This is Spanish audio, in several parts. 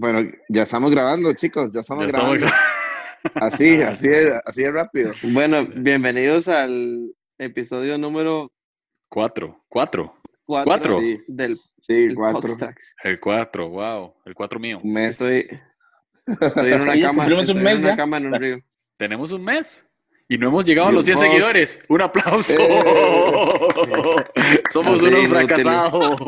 Bueno, ya estamos grabando, chicos, ya estamos Ya estamos grabando. Así, así de, así de rápido. Bueno, bienvenidos al episodio número Cuatro, cuatro. 4 Cuatro. Sí, del sí, el cuatro. El cuatro, wow. El cuatro mío. Un mes. Estoy, estoy en una cama, cumplimos un en mes una ya. cama en un río. Tenemos un mes. Y no hemos llegado a los 100 Dios. seguidores. Un aplauso. Eh. Somos Así, unos fracasados.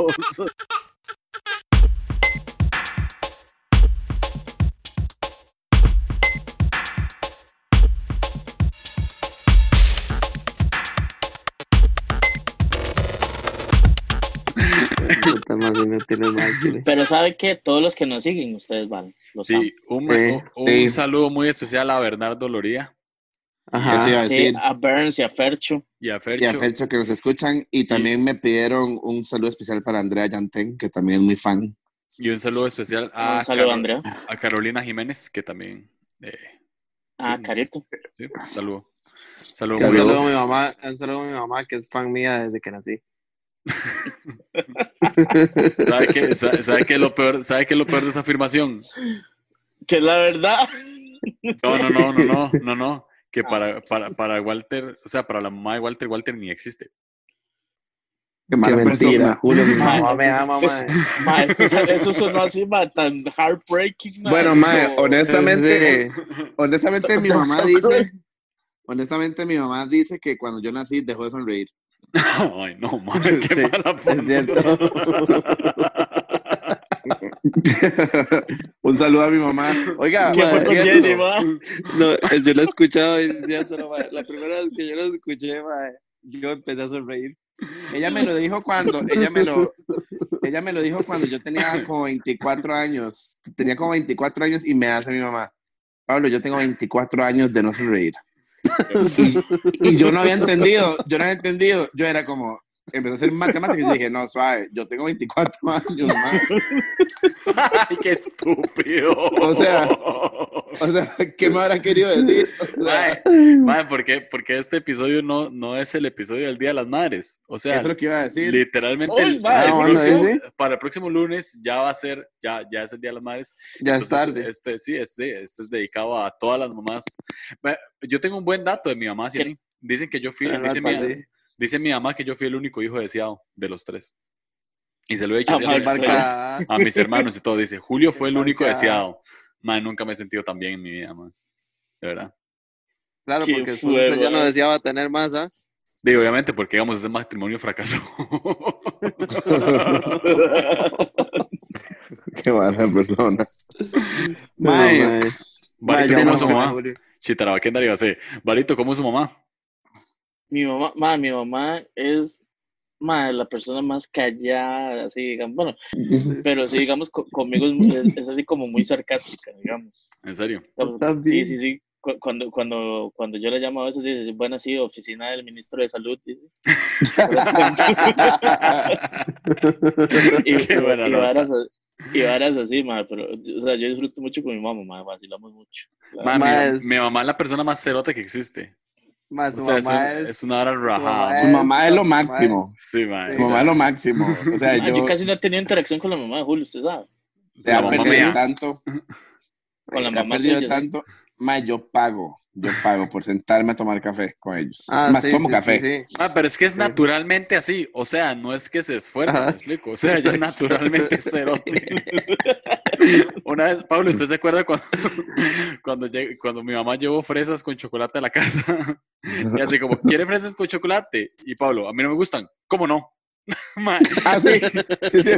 Más inútiles. Pero ¿sabe qué? Todos los que nos siguen, ustedes van. Sí, un, Sí, un- un sí. saludo muy especial a Bernardo Loría Ajá. Eso iba a Sí, decir. a Burns y a Fercho. y a Fercho. Y a Fercho que nos escuchan. Y también me pidieron un saludo especial para Andrea Yantén, que también es muy fan. Y un saludo especial a, Un saludo, Caro- Andrea. a Carolina Jiménez, que también. eh, Ah, Sí. Carito. sí, saludo. Saludo. Un saludo a mi mamá, un saludo a mi mamá que es fan mía desde que nací. ¿Sabe qué, sabe, sabe qué es lo peor, ¿Sabe qué es lo peor de esa afirmación? Que la verdad. No, no, no, no, no, no, no. Que para, para, para Walter, o sea, para la mamá de Walter, Walter ni existe. Qué Qué mala mentira, persona. Julio, mi mamá me eso- ama, mae. Ma, eso, eso sonó así, ma, tan heartbreaking. ma, Bueno, mae, honestamente, Sí. honestamente mi mamá dice, honestamente mi mamá dice que cuando yo nací dejó de sonreír. Ay, no, madre, qué Sí, mala es cierto. un saludo a mi mamá. Oiga, ¿Qué mae, pasó, es Jenny, cierto. ma? No, eh, yo lo he escuchado diciéndolo, mae. La primera vez que yo lo escuché, mae, yo empecé a sonreír. ella me lo dijo cuando, ella me lo, ella me lo dijo cuando yo tenía como 24 años. Tenía como 24 años y me hace mi mamá, Pablo, yo tengo 24 años de no sonreír. Y, yo no había entendido, yo no había entendido. Yo era como, empecé a hacer matemáticas y dije, no, suave, yo tengo 24 años, man. Ay, qué estúpido. O sea, O sea, ¿qué me habrá querido decir? O sea, Mae, mae, ¿por qué? Porque este episodio no, no es el episodio del Día de las Madres. O sea, eso es lo que iba a decir. literalmente Uy, el- mae, el bueno, próximo- sí, para el próximo lunes ya va a ser, ya, ya es el Día de las Madres. Ya es tarde. Este, sí, este, este es dedicado a todas las mamás. Yo tengo un buen dato de mi mamá, Cieli. Dicen que yo fui, dice, mi. Dice mi mamá que yo fui el único hijo deseado de los tres. Y se lo he dicho Ah, a, mis hermanos y todo. Dice, Julio fue el único deseado. Man, nunca me he sentido tan bien en mi vida, man. De verdad. Claro, Qué porque después fue, usted ya no deseaba tener más, ¿ah? Digo, obviamente, porque digamos, ese matrimonio fracasó. Qué mala persona. Mae. Barito, ¿cómo es su mamá? Julio. Chitarabaquén Darío, sí. Barito, ¿cómo es su mamá? Mi mamá, ma, mi mamá es ma, la persona más callada, así, digamos. Bueno, pero sí, digamos, co- conmigo es, es- es así como muy sarcástica, digamos. ¿En serio? Sí, sí, sí. Cu- Cuando, cuando, cuando yo le llamo a veces, dice, bueno, sí, oficina del ministro de salud, dice. y, Qué buena y nota. varas, y varas así, ma, pero, o sea, yo disfruto mucho con mi mamá, ma, vacilamos mucho. la Ma, mi, Mamá es- mi mamá es la persona más cerota que existe. Más su O sea, es, mamá un- es. es una hora rajada. su mamá es lo máximo. Sí. Su mamá es lo máximo. O sea, Ma, yo, yo casi no he tenido interacción con la mamá de Julio, usted sabe. se la ha perdido mía. tanto. Con la se ha mamá perdido suya, sí. tanto. Mae, yo pago. Yo pago por sentarme a tomar café con ellos. Ah, Más sí, tomo sí, café. sí, sí. Ah, pero es que es Sí. naturalmente así. O sea, no es que se esfuerce, Ajá. me explico. O sea, es naturalmente cerote. Una vez, Pablo, ¿usted se acuerda cuando, cuando, mi mamá llevó fresas con chocolate a la casa? Y así como, ¿quiere fresas con chocolate? Y Pablo, a mí no me gustan. ¿Cómo no? Ah, sí.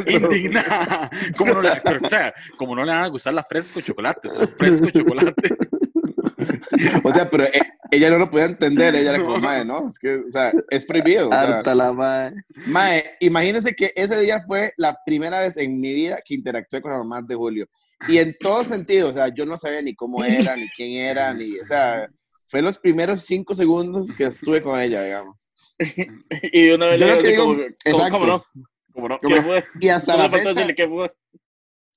Indignada. ¿Cómo no le, pero, o sea, como no le van a gustar las fresas con chocolate? Son fresas con chocolate. O sea, pero eh, ella no lo podía entender. Ella era como, mae, ¿no? Es que, o sea, es prohibido. Harta la madre. Mae, imagínense que ese día fue la primera vez en mi vida que interactué con la mamá de Julio. Y en todo sentido, o sea, yo no sabía ni cómo era, ni quién era, ni, o sea, fue los primeros cinco segundos que estuve con ella, digamos. Y de una vez Yo le lo que digo, como, ¿cómo, exacto. cómo no? Como no. ¿Qué fue? Y hasta la fecha,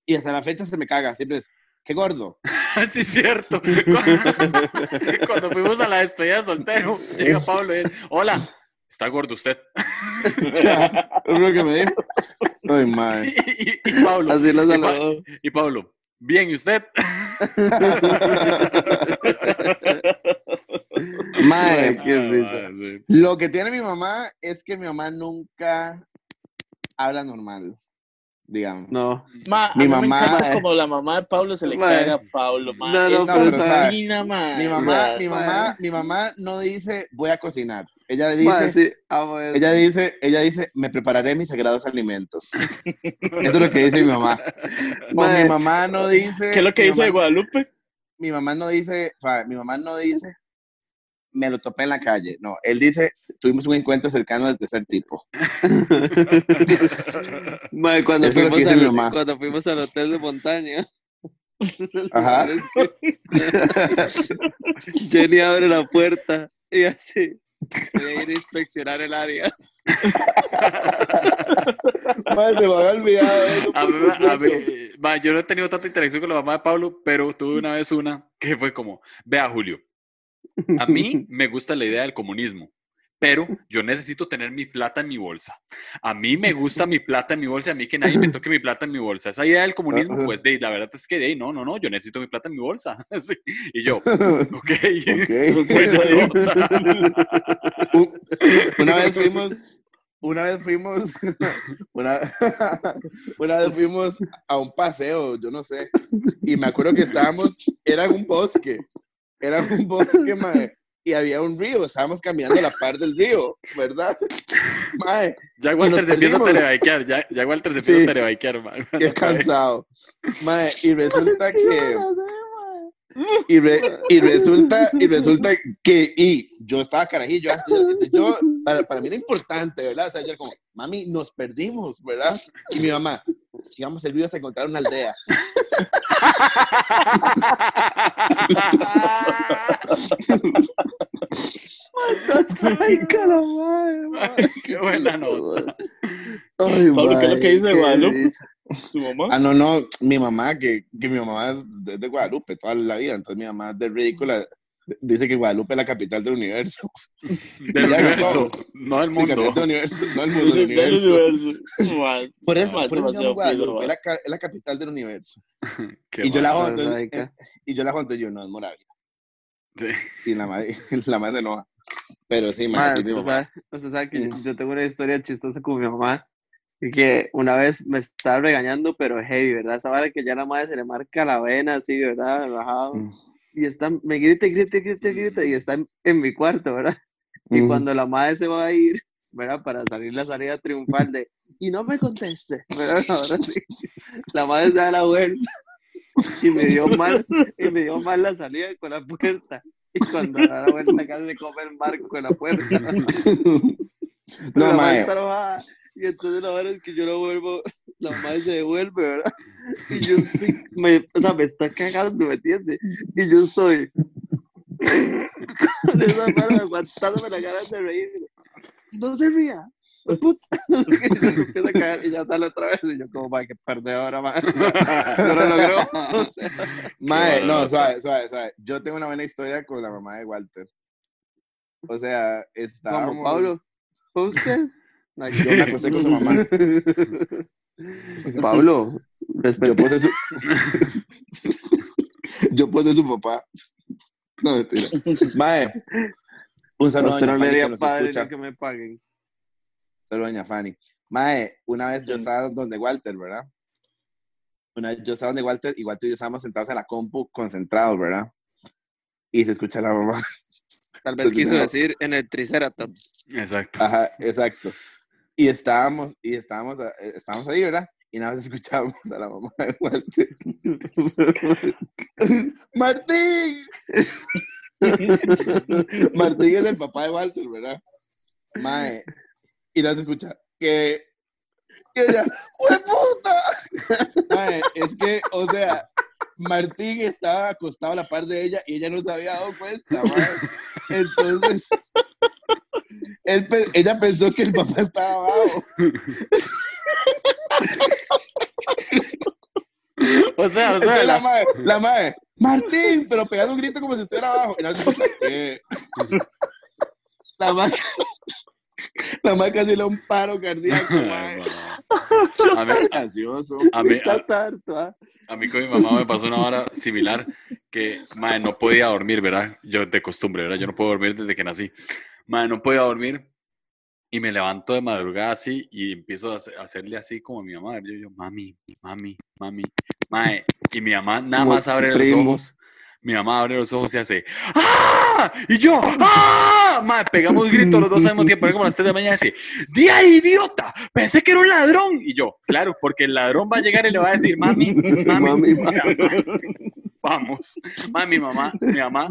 y hasta la fecha se me caga, siempre es, qué gordo. Sí, es cierto. Cuando, cuando fuimos a la despedida de soltero, llega Pablo y dice, hola, está gordo usted. Es lo que me dijo. Ay, mae. Y, y- y Pablo, Así lo y, Pa- y Pablo, Bien, ¿y usted? Ay, qué risa. Lo que tiene mi mamá es que mi mamá nunca habla normal, digamos. No. Ma, Mi mamá- encanta como la mamá de Pablo se le Ma. caga a Pablo, ma. No, no, Es pero ma. Mi mamá, mi mamá, mi mamá no dice voy a cocinar. Ella Ma, dice, sí, amo eso. ella dice, ella dice, me prepararé mis sagrados alimentos. Eso es lo que dice mi mamá. O mi mamá no dice. ¿Qué es lo que dice de mamá- Guadalupe? mi mamá no dice, o sea, mi mamá no dice, me lo topé en la calle. No, él dice, tuvimos un encuentro cercano del tercer tipo. Ma, cuando, Eso fuimos mi al, mamá. cuando fuimos al hotel de montaña. Ajá. Jenny abre la puerta y así. Voy a ir a inspeccionar el área. Madre, se me había olvidado eso A por mí- a mí- completo. ma, yo no he tenido tanta interacción con la mamá de Pablo, pero tuve una vez una que fue como, vea Julio, a mí me gusta la idea del comunismo, pero yo necesito tener mi plata en mi bolsa. A mí me gusta mi plata en mi bolsa, a mí que nadie me toque mi plata en mi bolsa. Esa idea del comunismo, pues de, la verdad es que de, no, no, no, yo necesito mi plata en mi bolsa. Sí. Y yo, ok. Ok. Pues. Un- una vez fuimos, una vez fuimos, una, una vez fuimos a un paseo, yo no sé, y me acuerdo que estábamos, era en un bosque, era un bosque, mae, y había un río, estábamos caminando a la par del río, ¿verdad? Mae, Ya Walter se empieza a perdimos. telebaikear, ya, ya Walter se empieza Sí. a telebaikear, ma. qué cansado. Mae, y resulta que... Y, re- y resulta y resulta que y yo estaba carajillo antes, yo, yo- para, para mí era importante verdad o sea yo era como mami nos perdimos verdad y mi mamá sigamos el río hasta encontrar una aldea Ay, calamar, Qué buena nota. Ay, Pablo, ¿qué es lo que dice Guadalupe? ¿Su mamá? ah no no mi mamá que, que mi mamá es de, de Guadalupe toda la vida entonces mi mamá es de ridícula dice que Guadalupe es la capital del universo Del universo, no del sí, mundo. del universo no el mundo del universo por eso por eso demasiado Guadalupe es la, la capital del universo Qué y yo la eh, y yo la entonces yo no es Moravia Sí. y la madre la madre se enoja pero sí Ma, madre, sí, usted usted sabe que yo, yo tengo una historia chistosa con mi mamá. Y que una vez me estaba regañando, pero heavy, ¿verdad? Esa vara que ya la madre se le marca la vena así, ¿verdad? Relajado. Mm. Y está, me grita, grita, grita, grita, y está en, en mi cuarto, ¿verdad? Y Mm. cuando la madre se va a ir, ¿verdad? Para salir la salida triunfal de, y no me conteste, ¿verdad? Ahora sí. La madre se da la vuelta y me dio mal, y me dio mal la salida con la puerta. Y cuando da la vuelta casi se come el marco de la puerta. No, la madre. Y entonces la verdad es que yo lo vuelvo, la madre se devuelve, ¿verdad? Y yo estoy, me, o sea, me está cagando, ¿me entiendes? Y yo estoy con esa mano aguantándome la ganas de reírme. No se ría, puta. Y se empieza a caer y ya sale otra vez. Y yo, como, madre, que perdedora, madre. No lo logró. O sea, Qué no, suave, suave, suave. Yo tengo una buena historia con la mamá de Walter. O sea, estábamos... como Pablo, ¿fue usted? Ay, Yo me acosté con su mamá. Pablo, Yo respeto. puse su... Yo puse su papá. No, mentira. Mae, un saludo a no le Fanny que nos padre escucha. que me paguen. Saludos a doña Fanny. Mae, una vez yo estaba donde Walter, ¿verdad? Una vez yo estaba donde Walter y Walter y yo estábamos sentados en la compu concentrados, ¿verdad? Y se escucha la mamá. Tal vez Pues, quiso no. decir en el Triceratops. Exacto. Ajá, exacto. Y estábamos, y estábamos, eh, estábamos ahí, ¿verdad? Y nada más escuchábamos a la mamá de Walter. ¡Martín! Martín es el papá de Walter, ¿verdad? Mae. Y no se escucha. Que. Que ella. ¡Hue puta! Mae, es que, o sea, Martín estaba acostado a la par de ella y ella no se había dado cuenta, mae. Entonces. Él ella pensó que el papá estaba abajo. O sea, o sea, Entonces la madre, la madre, Martín, pero pegando un grito como si estuviera abajo. "Eh". La madre, la madre casi le da un paro cardíaco, madre. a mí, Gracioso. a mí, Está tarto, ¿ah? A mí con mi mamá me pasó una hora similar que, madre, no podía dormir, ¿verdad? Yo de costumbre, ¿verdad? Yo no puedo dormir desde que nací. Madre, no podía dormir y me levanto de madrugada así y empiezo a hace- a hacerle así como a mi mamá. Yo, yo, mami, mami, mami, mae. Y mi mamá nada más abre los ojos. Mi mamá abre los ojos y hace ¡Ah! Y yo ¡Ah! Mae, pegamos gritos los dos al mismo tiempo. Era como las 3 de la mañana y dice ¡Día idiota! Pensé que era un ladrón. Y yo, claro, porque el ladrón va a llegar y le va a decir Mami, mami, Mami, vamos. Mae, mi mamá, mi mamá,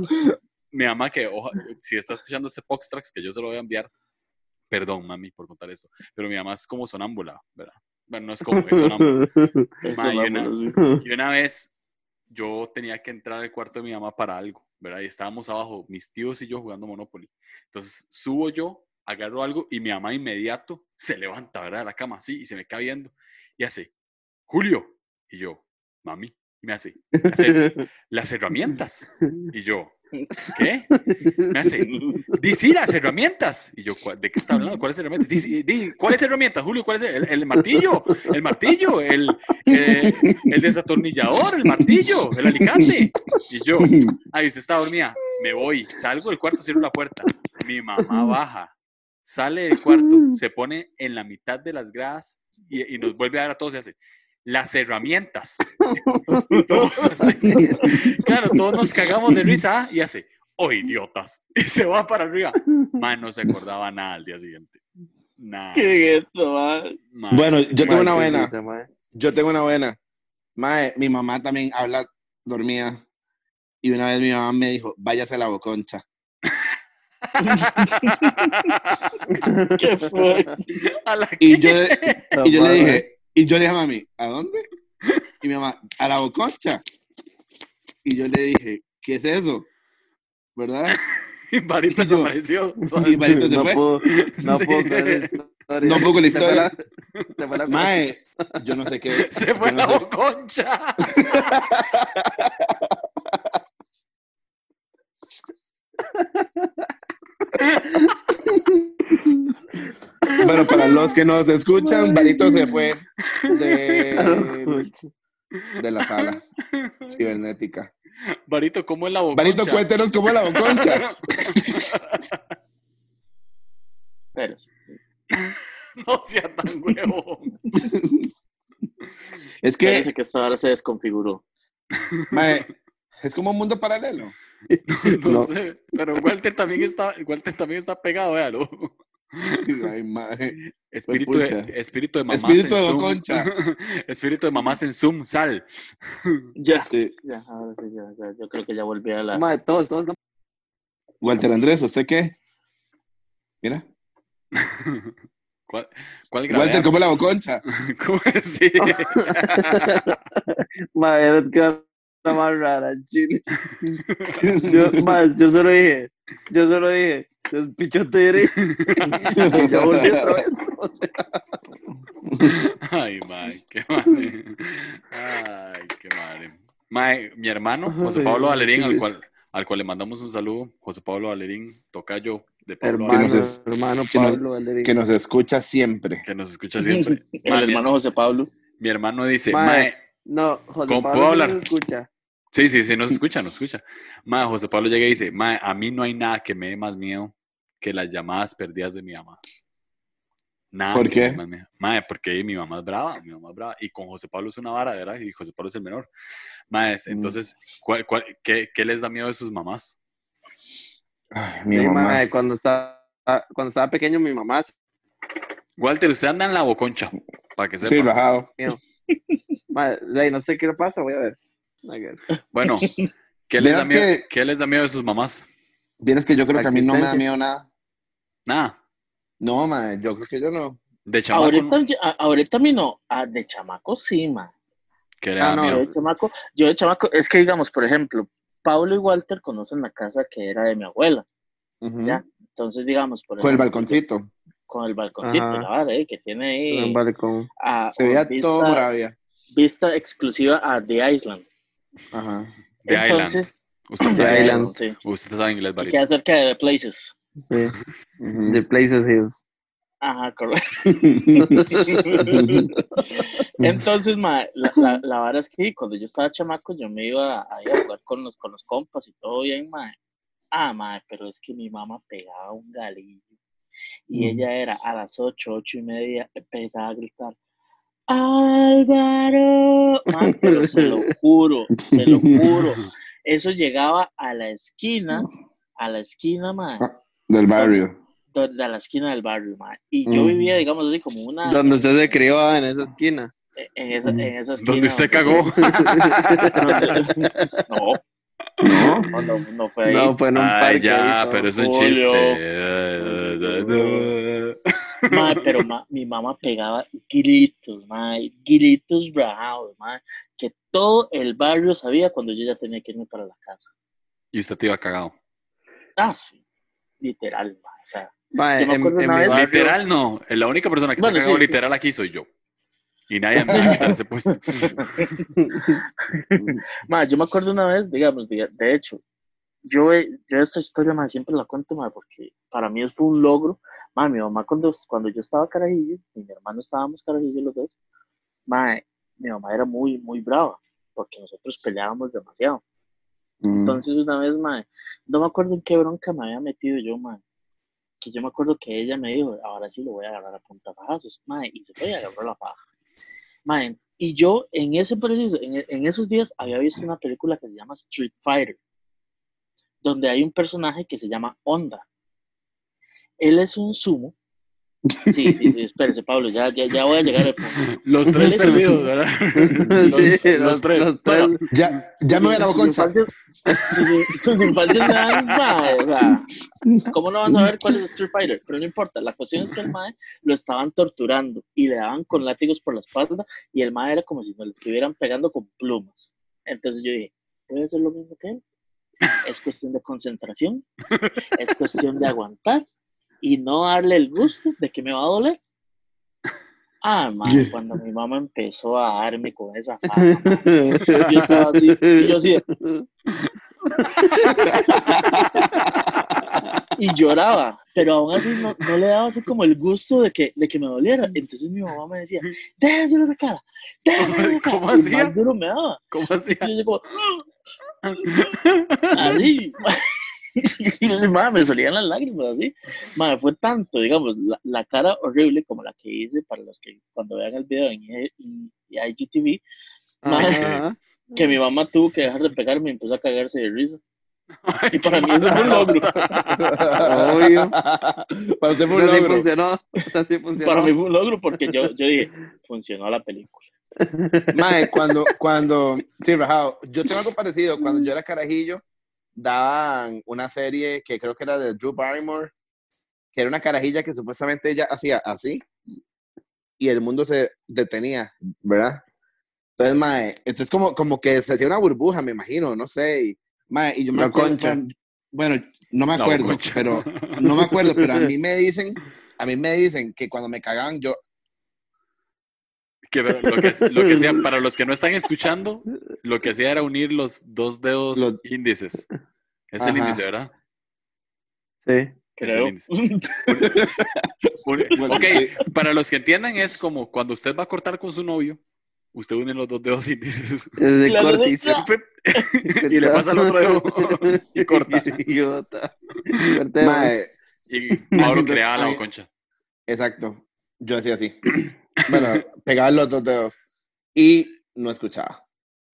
mi mamá que oja- si está escuchando este Poxtrax, que yo se lo voy a enviar, perdón, mami, por contar esto, pero mi mamá es como sonámbula, ¿verdad? Bueno, no es como, es sonámbula. Ma, y una-. Y una vez yo tenía que entrar al cuarto de mi mamá para algo, ¿verdad? Y estábamos abajo, mis tíos y yo jugando Monopoly. Entonces subo yo, agarro algo y mi mamá inmediato se levanta, ¿verdad? De la cama, así, y se me cae viendo. Y hace, Julio. Y yo, mami. Y me hace, "Las- las herramientas. Y yo, ¿qué? Me hace, di sí, las herramientas. Y yo, "¿Cuál- ¿de qué está hablando? ¿Cuáles herramientas? Di, sí, di, ¿cuáles herramientas, Julio? ¿Cuál es el, el martillo? El martillo, el, el desatornillador, el martillo, el alicate. Y yo, ay, usted está dormida. Me voy, salgo del cuarto, cierro la puerta. Mi mamá baja, sale del cuarto, se pone en la mitad de las gradas y, y nos vuelve a dar a todos y hace, las herramientas. Todos así. Claro, todos nos cagamos de risa y hace, oh, idiotas. Y se va para arriba. Man, no se acordaba nada al día siguiente. Nada. ¿Qué es esto, ma? man. Bueno, yo tengo una buena. mae. Yo tengo una buena. Mae, mi mamá también habla dormida. Y una vez mi mamá me dijo, váyase a la boconcha. ¿Qué fue? A la Y yo, y yo le dije, y yo le dije a mami, ¿a dónde? Y mi mamá, a la boconcha. Y yo le dije, ¿qué es eso? ¿Verdad? Y Barito Y yo- apareció. Y Marito se no fue. puedo, no Sí. puedo creer historia. No puedo con la Se fue historia. la- Se fue la Mae, yo no sé qué. Se fue yo la no sé- boconcha. Bueno, para los que nos escuchan, Barito se fue de, de la sala cibernética. Barito, ¿cómo es la boconcha? Barito, cuéntenos cómo es la boconcha. No sea tan huevo. Es que, Espérese que esta hora se desconfiguró. mae, es como un mundo paralelo. No, No. sé, pero Walter también está, Walter también está pegado, véalo. Sí, ay, mae. Espíritu de, espíritu de mamás Espíritu en de Zoom. boconcha. espíritu de mamás en Zoom, sal. Ya, Sí. ya, ahora sí, ya, ya, yo creo que ya volví a la... Mae, todos, todos. no- Walter Andrés, ¿usted qué? Mira. ¿Cuál, cuál? Walter, ¿cómo es la boconcha? ¿Cómo sí. Que era más rara, chile. Yo, mae, yo solo dije, yo solo dije, despichote diré. Y ya volví otra vez. O sea, Ay, mae, qué madre. Ay, qué madre. Mae, mi hermano, José Pablo Valerín, al cual, al cual le mandamos un saludo. José Pablo Valerín, tocayo de Pablo hermano, es- hermano que nos- Pablo Valerín. Que nos escucha siempre. que nos escucha siempre. El Mae, hermano José Pablo. mi hermano dice, Mae. mae, No, José ¿Cómo Pablo puedo sí hablar? nos escucha. Sí, sí, sí, nos escucha, nos escucha. Mae, José Pablo llega y dice, Mae, a mí no hay nada que me dé más miedo que las llamadas perdidas de mi mamá. Nada ¿Por qué? miedo. Mae, porque mi mamá es brava, mi mamá es brava. Y con José Pablo es una vara, ¿verdad? Y José Pablo es el menor. Mae, Mm. entonces, ¿cuál, cuál- qué, qué les da miedo de sus mamás? Ay, mi Sí, mamá. mae, cuando estaba, cuando estaba pequeño, mi mamá Walter, usted anda en la boconcha, para que sepa. Sí, rajado. Mae, ley, no sé qué le pasa, voy a ver. Bueno, ¿qué les, da miedo, que- ¿qué les da miedo de sus mamás? Vienes que yo creo que a mí no me da miedo nada. Nada. No, mae, yo creo que yo no. De chamaco, Ahorita, ¿no? a- ahorita a mí no. Ah, de chamaco sí, ma. ¿qué le Ah, no, Yo de chamaco, yo de chamaco, es que digamos, por ejemplo, Pablo y Walter conocen la casa que era de mi abuela. Ya. Entonces, digamos, por Con el balconcito. Con el balconcito, Ajá. la vara, eh, que tiene ahí. un balcón. Se veía vista, todo Moravia. Vista exclusiva a The Island. Ajá. The Entonces, Usted The sabe, Island. Sí. usted sabe inglés, Que Barito. queda cerca de The Places. Sí. Ujú. The Places Hills. Ajá, correcto. Entonces, ma, la, la, la vara es que cuando yo estaba chamaco, yo me iba a, ir a jugar con los, con los compas y todo bien, ma. Ah, ma, pero es que mi mamá pegaba un galillo. Y Mm. ella era a las ocho, ocho y media, empezaba a gritar, Álvaro. Ma, pero se lo juro, se lo juro. Eso llegaba a la esquina, a la esquina, ma, Del barrio. de de la esquina del barrio, ma. Y yo Mm. vivía, digamos así, como una... Donde usted se crió en esa esquina. En esa, en esa esquina. Donde usted cagó. No, ¿No? no, no, no fue ahí. No, fue en un Ay, parque. ya, ahí, pero es un Julio. chiste. Ma, pero ma- mi mamá pegaba gritos, ma, gritos bravos, ma, que todo el barrio sabía cuando yo ya tenía que irme para la casa. Y usted te iba cagado. Ah, sí, literal, ma, o sea, Ma, Yo me acuerdo en una vez- barrio- Literal no. La única persona que Bueno, se sí, sí. literal aquí soy yo. Y nadie me va a quitar ese puesto. ma, yo me acuerdo una vez, digamos, de, de hecho, yo, yo esta historia, ma, siempre la cuento, ma, porque para mí fue un logro, ma, mi mamá cuando, cuando yo estaba carajillo, y mi hermano estábamos carajillos los dos, ma, mi mamá era muy, muy brava, porque nosotros peleábamos demasiado. Entonces una vez, mae, no me acuerdo en qué bronca me había metido yo, mae. Que yo me acuerdo que ella me dijo, ahora sí lo voy a agarrar a punta fajazos, mae, y se fue y agarró la paja. Mae, y yo en ese preciso, en, en esos días había visto una película que se llama Street Fighter, donde hay un personaje que se llama Honda. Él es un sumo. Sí, sí, sí, espérese, Pablo, ya, ya, ya voy a llegar al punto. Los tres perdidos, ¿verdad? Los, Sí, los tres. Los tres. Ya, ya me voy a la Sus boconcha. infancias- sus- Sus infancias me dan, mae, o sea, ¿cómo no van a ver cuál es Street Fighter? Pero no importa, la cuestión es que el mae lo estaban torturando y le daban con látigos por la espalda y el mae era como si nos le estuvieran pegando con plumas. Entonces yo dije, voy a hacer lo mismo que él. Es cuestión de concentración, es cuestión de aguantar y no darle el gusto de que me va a doler. Ah, mae, cuando mi mamá empezó a darme con esa faja, mae, yo estaba así, y yo así, de- y lloraba, pero aún así no, no le daba así como el gusto de que, de que me doliera. Entonces mi mamá me decía, déjese la cara, déjese la cara. ¿Cómo Y hacía? más duro me daba. Y yo como, así. Y madre, me salían las lágrimas así. Madre, fue tanto, digamos, la, la cara horrible como la que hice para los que cuando vean el video en, I- en IGTV, Ajá. que mi mamá tuvo que dejar de pegarme y empezó a cagarse de risa. Y para mí eso fue un logro. Obvio. Para usted fue un Eso sí logro. funcionó. Eso sí funcionó. Para mí fue un logro porque yo, yo dije, funcionó la película. Mae, cuando, cuando, sí, rajado, yo tengo algo parecido. Cuando yo era carajillo, daban una serie que creo que era de Drew Barrymore, que era una carajilla que supuestamente ella hacía así y el mundo se detenía, ¿verdad? Entonces, mae, entonces como, como que se hacía una burbuja, me imagino, no sé. Y, mae, y yo me acuerdo, bueno, no me acuerdo, concha. pero no me acuerdo, pero a mí me dicen, a mí me dicen que cuando me cagaban yo, Que lo, que, lo que hacía, para los que no están escuchando, lo que hacía era unir los dos dedos Los- índices. Es el Ajá. índice, ¿verdad? Sí. Es el Creo. índice. Ok, para los que entiendan, es como cuando usted va a cortar con su novio, usted une los dos dedos índices Es de La cortis. derecha. y le pasa el otro dedo y corta. Idiota. Mae, Y Mauro creaba la concha. Exacto. Yo hacía así. Bueno, pegaba los dos dedos y no escuchaba.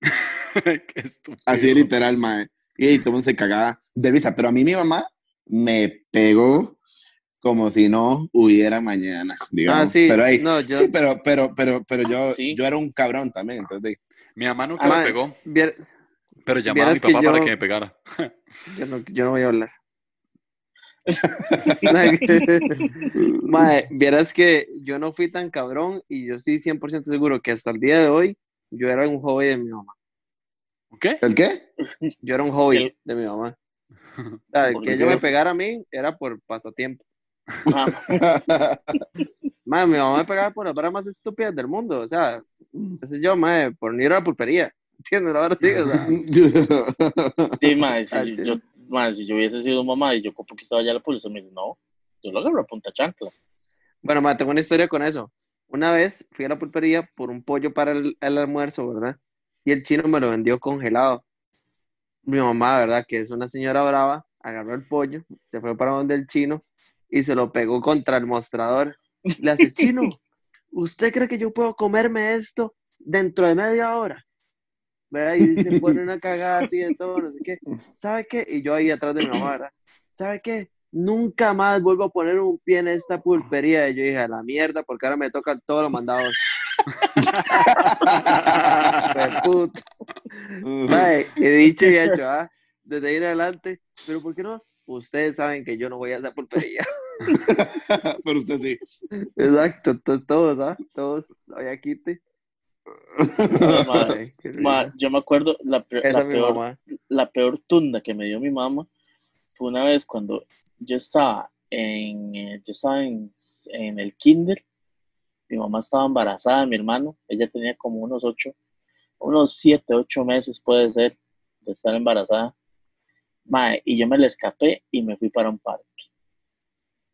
Qué estúpido. Así literal, mae. Y todo el mundo se cagaba de risa. Pero a mí mi mamá me pegó como si no hubiera mañana, digamos. Ah, sí. Pero ahí, No, yo. sí, pero, pero, pero, pero yo, sí. yo era un cabrón también. Entonces, Mi mamá nunca Ah, me pegó, pero llamaba a mi papá para que me pegara. Yo no, yo no voy a hablar. Mae, vieras que yo no fui tan cabrón y yo estoy 100% seguro que hasta el día de hoy yo era un hobby de mi mamá. ¿Qué? ¿el qué? Yo era un hobby El- de mi mamá. O sea, ¿Por que ella me pegara a mí era por pasatiempo. Ajá. Mae, mi mamá me pegaba por las varas más estúpidas del mundo. O sea, ese yo, mae, por no ir a la pulpería. ¿Entiendes? Ahora sí, o sea. Sí, Ah, yo- sí. yo, mae, si yo hubiese sido mamá y yo como que estaba allá la policía, me dice, no, yo lo agarro a punta chancla. Bueno, ma, tengo una historia con eso. Una vez fui a la pulpería por un pollo para el, el almuerzo, ¿verdad? Y el chino me lo vendió congelado. Mi mamá, ¿verdad? Que es una señora brava, agarró el pollo, se fue para donde el chino y se lo pegó contra el mostrador. Le hace, chino, ¿usted cree que yo puedo comerme esto dentro de media hora? ¿Verdad? Y se pone una cagada así de todo, no sé qué. ¿Sabe qué? Y yo ahí atrás de mi mamá, ¿verdad? ¿Sabe qué? Nunca más vuelvo a poner un pie en esta pulpería. Y yo dije, a la mierda, porque ahora me tocan todos los mandados. Puto. He dicho y hecho, ¿ah? Desde ahí en adelante. Pero ¿por qué no? Ustedes saben que yo no voy a esa pulpería. Pero usted sí. Exacto, to- todos, ¿ah? Todos, vaya quite. Ma, Ay, risa. yo me acuerdo la, la peor, mamá. la peor tunda que me dio mi mamá fue una vez cuando yo estaba en, eh, yo estaba en, en el kinder, mi mamá estaba embarazada mi hermano, ella tenía como unos ocho, unos siete, ocho meses puede ser de estar embarazada, y yo me le escapé y me fui para un parque.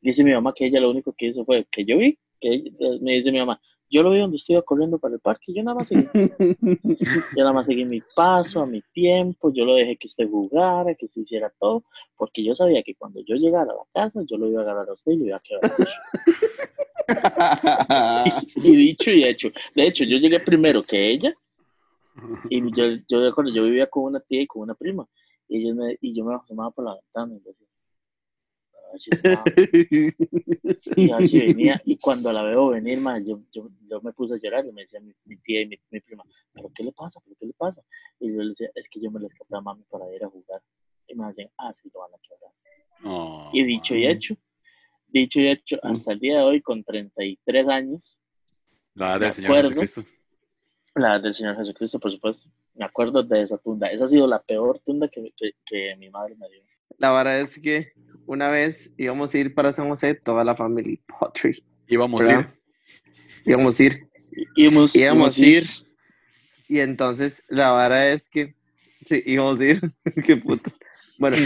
Dice mi mamá que ella lo único que hizo fue que yo vi, que ella- me dice mi mamá, yo lo vi donde estuve corriendo para el parque, yo nada más seguí yo nada más seguí mi paso, a mi tiempo, yo lo dejé que usted jugara, que usted hiciera todo, porque yo sabía que cuando yo llegara a la casa, yo lo iba a agarrar a usted y lo iba a quebrar. y dicho y hecho. De hecho, yo llegué primero que ella, y yo, yo acuerdo, yo vivía con una tía y con una prima, y, ellos me, y yo me asomaba por la ventana y decía, estaba, y venía, y cuando la veo venir, ma, yo, yo, yo me puse a llorar y me decía mi, mi tía y mi, mi prima, ¿pero qué le pasa? ¿pero qué le pasa? Y yo le decía, es que yo me le escapé a mami para ir a jugar. Y me decían, ah, sí, lo van a quebrar. No, Y dicho y man. hecho, dicho y hecho, hasta el día de hoy, con 33 años, La edad del Señor acuerdo. Jesucristo. la del Señor Jesucristo, por supuesto, me acuerdo de esa tunda. Esa ha sido la peor tunda que, que, que mi madre me dio. La verdad es que una vez íbamos a ir para San José, toda la familia Pottery. Íbamos a ir. Íbamos a ir, Íbamos, íbamos a ir. Y entonces la vara es que, sí, íbamos a ir, qué putas. Bueno,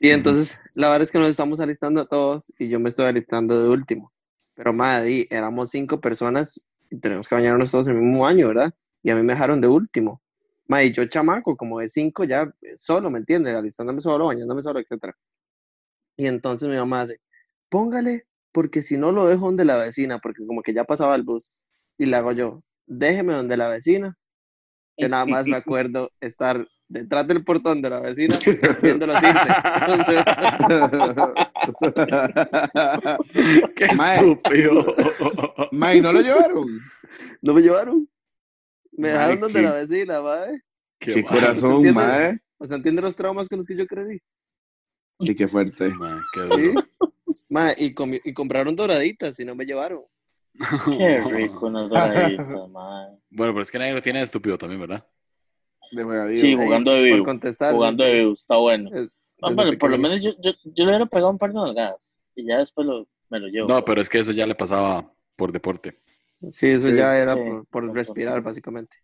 y entonces la verdad es que nos estamos alistando todos y yo me estoy alistando de último. Pero madre, éramos cinco personas y tenemos que bañarnos todos el mismo año, ¿verdad? Y a mí me dejaron de último. Madre, y yo chamaco, como de cinco, ya eh, solo, ¿me entiendes? Alistándome solo, bañándome solo, etcétera. Y entonces mi mamá hace, póngale, porque si no lo dejo donde la vecina, porque como que ya pasaba el bus. Y le hago yo, déjeme donde la vecina. Yo nada más me acuerdo estar detrás del portón de la vecina viéndolos irse. O sea, Qué Mae. estúpido. Mae, ¿no lo llevaron? no me llevaron. Me Mae, dejaron donde qué- la vecina, madre. Qué, mal. corazón, ¿Entiendes? mae. O sea, ¿entiende los traumas con los que yo crecí? Sí, qué fuerte. Mae, qué Sí. Mae, y, y compraron doraditas y no me llevaron. Qué rico unas doraditas, madre. Bueno, pero es que nadie lo tiene de estúpido también, ¿verdad? De juega vivo. Sí, jugando de Por vivo. contestar. Jugando de vivo, está bueno. Es- Ah, desde bueno, por lo menos yo, yo, yo le hubiera pegado un par de nalgadas y ya después lo, me lo llevo. No, pero es que eso ya le pasaba por deporte. Sí, eso Sí. ya era Sí. por, por respirar, básicamente.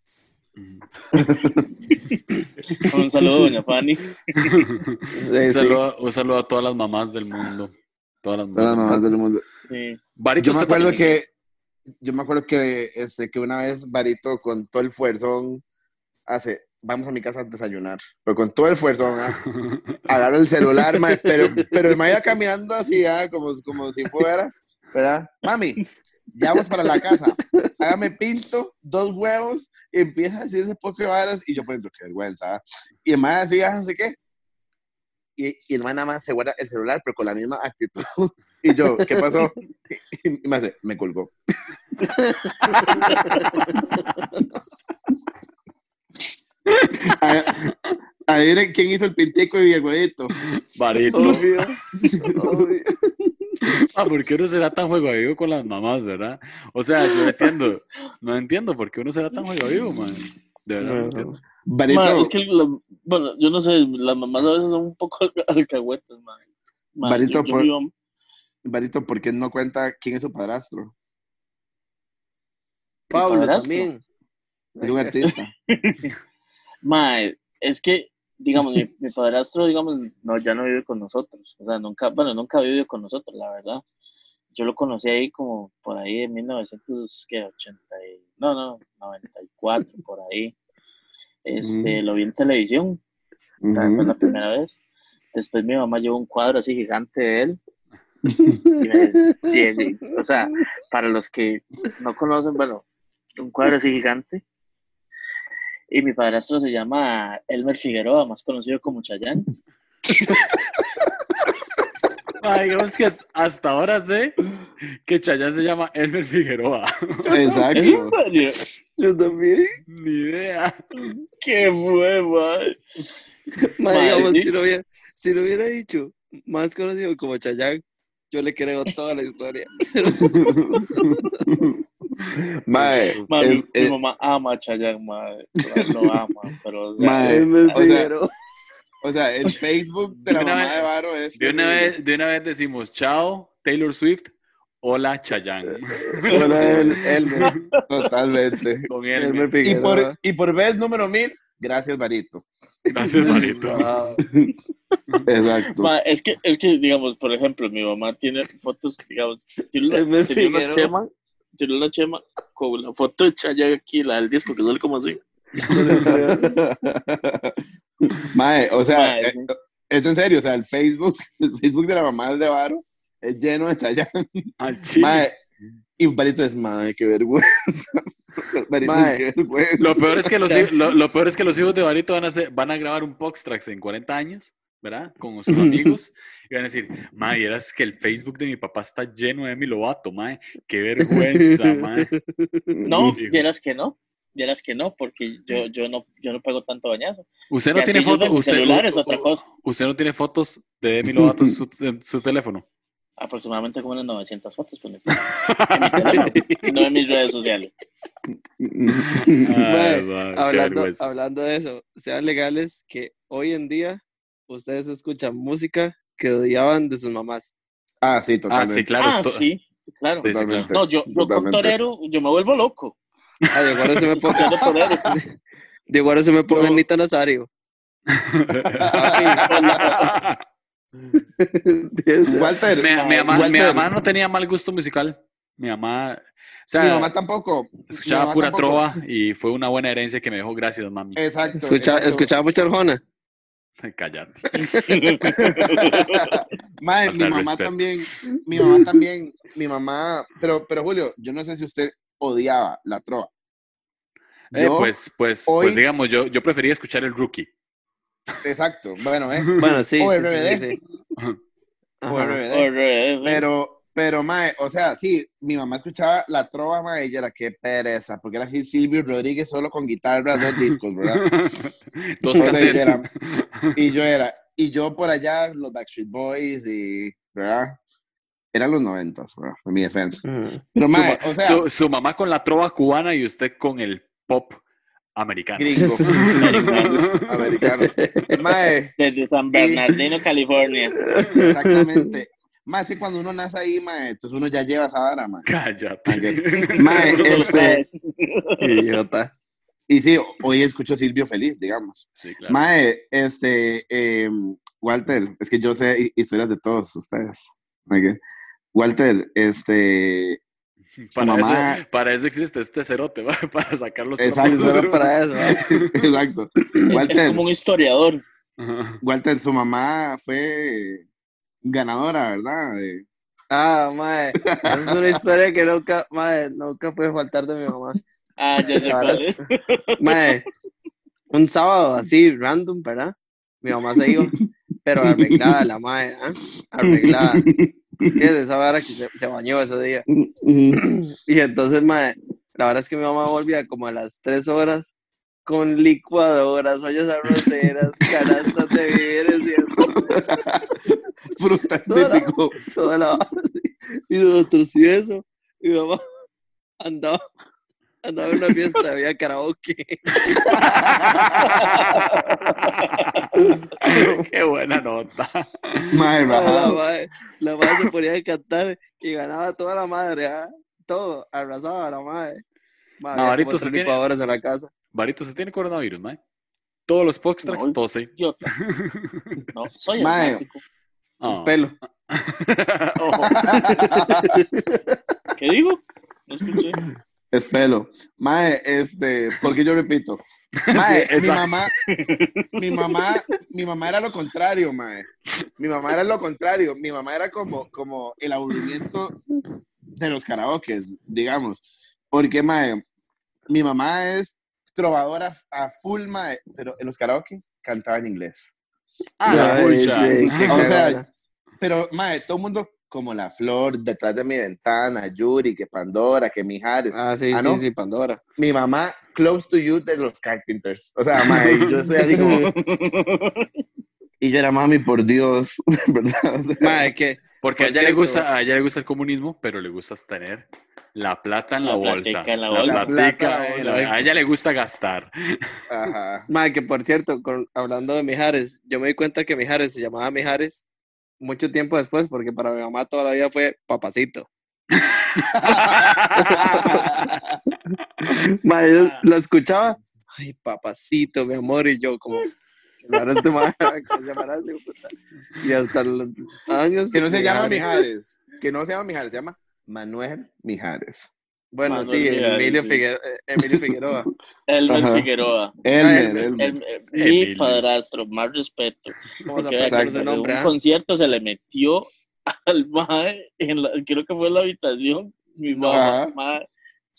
Un saludo, doña Fanny. Un Eh, sí. saludo, un saludo a todas las mamás del mundo. Todas las Todas las mamás. del mundo. Sí. Barito, Yo me acuerdo que yo me acuerdo que este que una vez Barito con todo el fuerzón hace vamos a mi casa a desayunar, pero con todo el fuerzón, ¿ah? agarra el celular, mae, pero pero el mae iba caminando así, ¿ah? como como si fuera, ¿verdad? Mami, ya vamos para la casa. Hágame pinto, dos huevos, y empieza a decir ese poco de varas y yo por dentro, qué vergüenza. Y el mae así, no sé qué. Y, y el mae nada más se guarda el celular, pero con la misma actitud. Y yo, ¿qué pasó? Y me hace, me colgó. A- Adivinen quién hizo el pintico y el huevito. Barito. Obvio. Obvio. Ah, ¿por qué uno será tan juego vivo con las mamás, verdad? O sea, yo no entiendo. No entiendo por qué uno será tan juego vivo, man. De verdad, no entiendo. Barito, Ma, es que, la- bueno, yo no sé, las mamás a veces son un poco alcahuetas, man. Ma, Barito, yo- yo por- vivo- Barito, ¿por qué no cuenta quién es su padrastro? Pablo padrastro. también. Es un artista. Mae, es que, digamos, mi, mi padrastro, digamos, no, ya no vive con nosotros. O sea, nunca, bueno, nunca ha vivido con nosotros, la verdad. yo lo conocí ahí como por ahí en 1980, y- no, no, 94, por ahí. Este, Mm. Lo vi en televisión, esa fue la primera vez. Después mi mamá llevó un cuadro así gigante de él. Y me- y- y- o sea, para los que no conocen, bueno, un cuadro así gigante. Y mi padrastro se llama Elmer Figueroa, más conocido como Chayán. Digamos que as- hasta ahora sé que Chayanne se llama Elmer Figueroa. ¿Es en Exacto. Yo también. Ni idea. ¡Qué hueva! Digamos, sí. si lo, hubiera, si lo hubiera dicho más conocido como Chayanne, yo le creo toda la historia. Mae, Mami, es- mi es- mamá ama a Chayanne, madre. Lo ama, pero... o sea, Mae, o sea, Figueroa. o sea, el Facebook de la De mamá vez- de Varo es. De una, vez, de una vez decimos, chao, Taylor Swift, hola, Chayanne. Hola, Elmer. Totalmente. Con. Y por, y por vez número mil, gracias, Varito. Gracias, Marito. Wow. Exacto. Ma, es que, es que, digamos, por ejemplo, mi mamá tiene fotos, digamos, tiene una, chema, tiene una chema con la foto de Chayanne aquí, la del disco, que sale como así. Mae, o sea, Mae, eh, es en serio, o sea, el Facebook, el Facebook de la mamá de Varo es lleno de Chayanne. Mae, y Varito es, mae, qué vergüenza. Varito Mae. es, qué vergüenza. Lo peor es que los, lo, lo peor es que los hijos de Barito van a, hacer- van a grabar un Box Tracks en 40 años, ¿verdad? Con sus amigos. Y van a decir, mae, eras que el Facebook de mi papá está lleno de mi lobato, mae. Qué vergüenza, mae. No, vieras que no, vieras que no, porque yo, yo no, yo no pego tanto bañazo. Usted no tiene fotos. Usted, usted no tiene fotos de Demi Lovato en su, en su teléfono. Aproximadamente como unas 900 fotos, pues, en mi teléfono, no en mis redes sociales. Ay, qué hablando, hablando de eso, sean legales que hoy en día ustedes escuchan música que odiaban de sus mamás. Ah, sí, Ah, totalmente. sí, claro. ah, sí, claro. Sí, sí, Totalmente. No, yo, yo con torero, yo me vuelvo loco. Ah, de igual se me pone, de igual se me pone Yo- Anita Nazario. Walter, mi, mi mamá, mi mamá no tenía mal gusto musical. Mi mamá, o sea, mi mamá tampoco. Escuchaba mamá pura tampoco. trova y fue una buena herencia que me dejó. Gracias, mami. Exacto. Escucha, exacto. escuchaba mucho Arjona. Cállate. Mae, Falta mi mamá respeto. también, mi mamá también, mi mamá, pero, pero Julio, yo no sé si usted odiaba la trova. Eh, Yo- pues, pues, hoy- pues digamos, yo, yo prefería escuchar el rookie. Exacto, bueno, ¿eh? Bueno, sí. O sí, RBD. sí, sí. O. RBD. Pero, pero, mae, o sea, sí, mi mamá escuchaba la trova, mae, y yo era qué pereza, porque era así Silvio Rodríguez solo con guitarra, dos discos, ¿verdad? Dos O sea, yo era- y yo era, y yo por allá, los Backstreet Boys, y, ¿verdad? Eran los noventas, ¿verdad? En mi defensa. Ujú. Pero, Su, mae, ma- o sea, su- su mamá con la trova cubana y usted con el pop americano. gringo, americano. Mae, Desde San Bernardino, California. exactamente. Más que cuando uno nace ahí, mae, entonces uno ya lleva esa vara, mae. Cállate. Mae, este, Idiota. y sí, hoy escucho Silvio Feliz, digamos. Sí, claro. Mae, este, eh, Walter, es que yo sé hi- historias de todos ustedes. Walter, este, para, mamá- eso, para eso existe este cerote, ¿va? para sacar los Exacto. para eso. exacto. Es Walter, como un historiador. Walter, su mamá fue ganadora, ¿verdad? De- Ah. Esa es una historia que nunca, mae, nunca puede faltar de mi mamá. Ah, ya sé Ahora cuál es. Mae, un sábado así, random, ¿verdad? Mi mamá se iba, pero arreglada la mae, ¿ah? Arreglada. ¿Qué de esa vara que se, se bañó ese día? Y entonces, mae, la verdad es que mi mamá volvía como a las tres horas con licuadoras, ollas arroceras, canastas de víveres y Frutas Toda la- típico. toda la vara así. Y nosotros y eso. Y mi mamá andaba, andaba en una fiesta, había karaoke. Qué buena nota. Mae, La rajado. madre, la madre se ponía a cantar y ganaba toda la madre, ¿ah? todo, arrasaba a la madre. Madre, No, usted tres tiene- en la casa. Barito, ¿se tiene coronavirus, mae? Todos los Poxtrax No. tose. Idiota. No, soy Mae. Asmático. Ah. Es pelo. ¿Qué digo? No escuché. Es pelo. Mae, este, porque yo repito. Mae, Sí, mi mamá, mi mamá, mi mamá era lo contrario, mae. Mi mamá era lo contrario. Mi mamá era como, como el aburrimiento de los karaokes, digamos. Porque, mae, mi mamá es trovadora a full, mae, pero en los karaokes cantaba en inglés. Ah, sí, qué O sea. Pero, mae, todo el mundo como la flor detrás de mi ventana, Yuri, que Pandora, que Mijares. Ah, sí, Ah, sí, ¿no? sí, Pandora. mi mamá close to you de los Carpenters. O sea, y yo soy así como. Y yo era mami, por Dios, ¿verdad? O sea, Mae, que Porque a ella, le gusta, a ella le gusta el comunismo, pero le gusta tener la plata en la, La bolsa. platica en la bolsa. La platica plata en la bolsa. A ella le gusta gastar. Ajá. Que por cierto, con- hablando de Mijares, yo me di cuenta que Mijares se llamaba Mijares mucho tiempo después, porque para mi mamá toda la vida fue papacito. Mae, yo lo escuchaba, ay, papacito, mi amor, y yo como, ¿qué raro este mae, ¿cómo se llamará este hijo de puta? Y hasta los años... Que no se llama Mijares. Que no se llama Mijares, se llama Manuel Mijares. Bueno, Manuel sí, Mijares, Emilio, sí. Figueroa, Emilio Figueroa. Elmer Ajá. Figueroa. Elmer, Elmer. Elmer. El- eh, mi padrastro, más respeto. Porque en nombre, un ¿ah? concierto se le metió al mae, en la, creo que fue en la habitación. Mi mamá,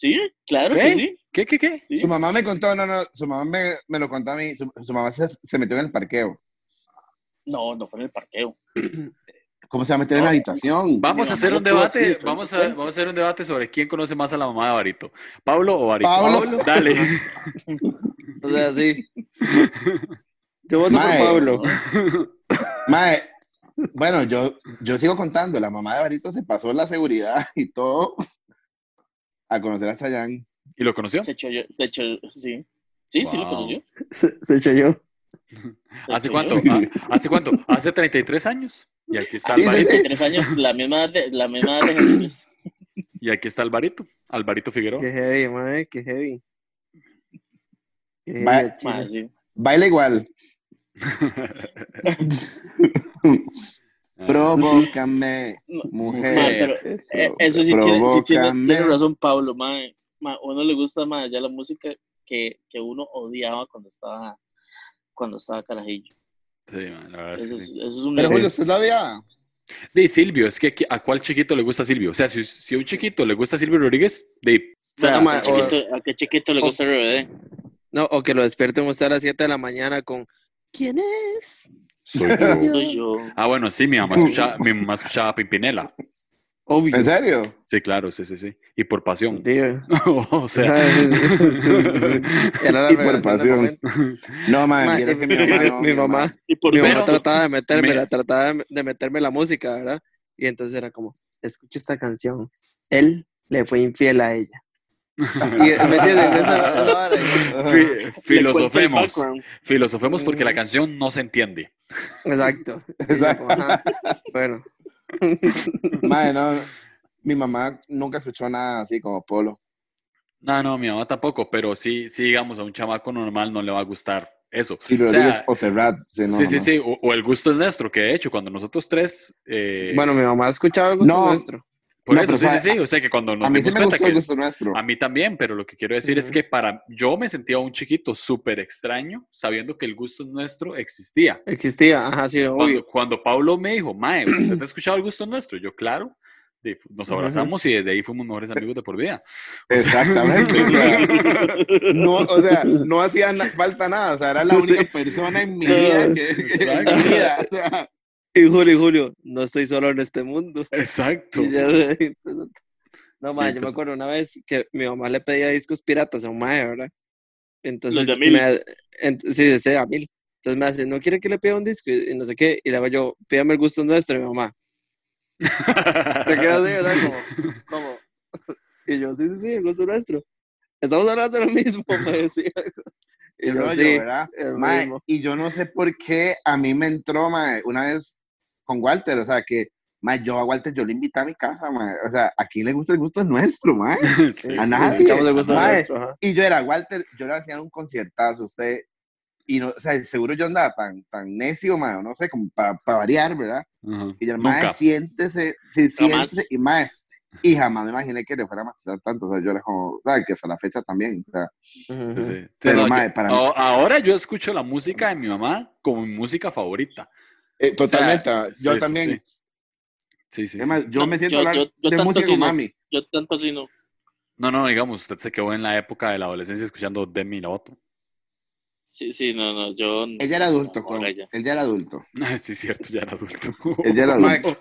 sí, claro ¿Qué? que sí. ¿Qué, qué, qué? sí. Su mamá me contó, no, no, su mamá me, me lo contó a mí. Su, su mamá se, se metió en el parqueo. No, no fue en el parqueo. ¿Cómo se va a meter en la habitación? Vamos a hacer un debate, vamos a, vamos a hacer un debate sobre quién conoce más a la mamá de Barito. ¿Pablo o Barito? Pablo. Dale. O sea, sí. Yo voto Mae. por Pablo. Mae, bueno, yo, yo sigo contando. La mamá de Barito se pasó la seguridad y todo a conocer a Chayanne. ¿Y lo conoció? Se echó, yo- se echó, sí. Sí, sí lo conoció. Se, se echó yo. Se ¿Hace cuánto? Ah, ¿Hace cuánto? Hace 33 años. Y aquí está Sí, Alvarito. sí. Tres años, la misma edad de, la misma edad de Jesús. Y aquí está Alvarito. Alvarito Figueroa. Qué heavy, mae, qué heavy. Qué heavy, sí. Baila igual. Provócame, mujer. Pero eh, eso sí tiene, sí tiene, tiene razón Pablo, mae. Mae, uno le gusta más ya la música que, que uno odiaba cuando estaba cuando estaba carajillo. Sí, man, la verdad es Eso que es, sí. eso es un Pero. Julio, ¿usted la odiaba? De Silvio, es que ¿a cuál chiquito le gusta Silvio? O sea, si, si a un chiquito le gusta Silvio Rodríguez, de, o sea, Bueno, ma- ¿A qué chiquito, a qué chiquito le o- gusta RBD? No, o que lo despierten usted a las 7 de la mañana con ¿Quién es? Soy yo. Soy yo. Ah, bueno, sí, mi mamá escuchaba, mi mamá escuchaba Pimpinela. Obvio. ¿En serio? Sí, claro, sí, sí, sí. Y por pasión. O sea, la Y por pasión. No, man, Ma, vieras es que que mi mamá mi, no, mi mi mamá, Y por mi mamá Pero- trataba de metérmela, Mira. trataba de, meterme la música, ¿verdad? Y entonces era como, escucha esta canción. Él le fue infiel a ella. Y ¿me entiendes? Filosofemos. Filosofemos porque la Mm. canción no se entiende. Exacto. Yo Exacto. ajá, Bueno, no, mi mamá nunca escuchó nada así como Polo. No, no, mi mamá tampoco, pero sí, sí, digamos, a un chamaco normal no le va a gustar eso. Sí, O sea, o Serrat. Sí, no, sí, sí, no. sí, o, o el gusto es nuestro, que de hecho, cuando nosotros tres... eh, bueno, mi mamá escuchaba algo No. nuestro. Por no, eso, sí, sabe, sí, sí, o sea, que cuando nos A mí sí me gustó el gusto nuestro. A mí también, pero lo que quiero decir es Ujú. que para yo me sentía un chiquito súper extraño sabiendo que el gusto nuestro existía. Existía, ajá, sí, Cuando, obvio. cuando Pablo me dijo, Mae, ¿usted ha escuchado el gusto nuestro? Yo, claro. nos abrazamos y desde ahí fuimos mejores amigos de por vida. Exactamente. o sea, no, o sea, no hacía na- falta nada. O sea, era la única persona en mi vida que, que- en mi vida. O sea, Y Julio, Julio, no estoy solo en este mundo. Exacto. Ya pues, no, ma, Sí, yo me acuerdo una vez que mi mamá le pedía discos piratas a un mae, ¿verdad? Entonces, Los de Mil. me, ent- sí, de ese a mil. Entonces me hace, ¿no quiere que le pida un disco? Y, y no sé qué. Y le hago yo, pídame el gusto nuestro, y mi mamá. Me queda así, ¿verdad? Como, como. Y yo, sí, sí, sí, el gusto nuestro. Estamos hablando de lo mismo, me decía. Y rollo, sí, ¿verdad? Mae, y yo no sé por qué a mí me entró, mae, una vez con Walter, o sea, que, mae, yo a Walter yo lo invité a mi casa, mae, o sea, ¿a quién le gusta el gusto nuestro, mae? Sí, A sí, nadie. Mae, nuestro. Y yo era, Walter, yo le hacía un conciertazo a usted, y no, o sea, seguro yo andaba tan, tan necio, mae, no sé, como para variar, ¿verdad? Ajá. Y el mae, siéntese, sí, siéntese, y mae, y jamás me imaginé que le fuera a matar tanto, o sea, yo era como, ¿sabes? Que hasta la fecha también, o sea, Ujú. Sí, sí. Pero, yo- para mí- ahora yo escucho la música de mi mamá como mi música favorita. eh, totalmente, O sea, yo sí, también, Sí, sí. sí, es más, sí. yo No, me siento yo- hablar yo- yo de tanto música con mami, Yo tanto así no. No, no, digamos, usted se quedó en la época de la adolescencia escuchando Demi Lovato. Sí, sí, no, no, yo... él ya era adulto, Juan, ya. él ya era adulto, Ah, Sí, cierto, ya era adulto. él ya era adulto.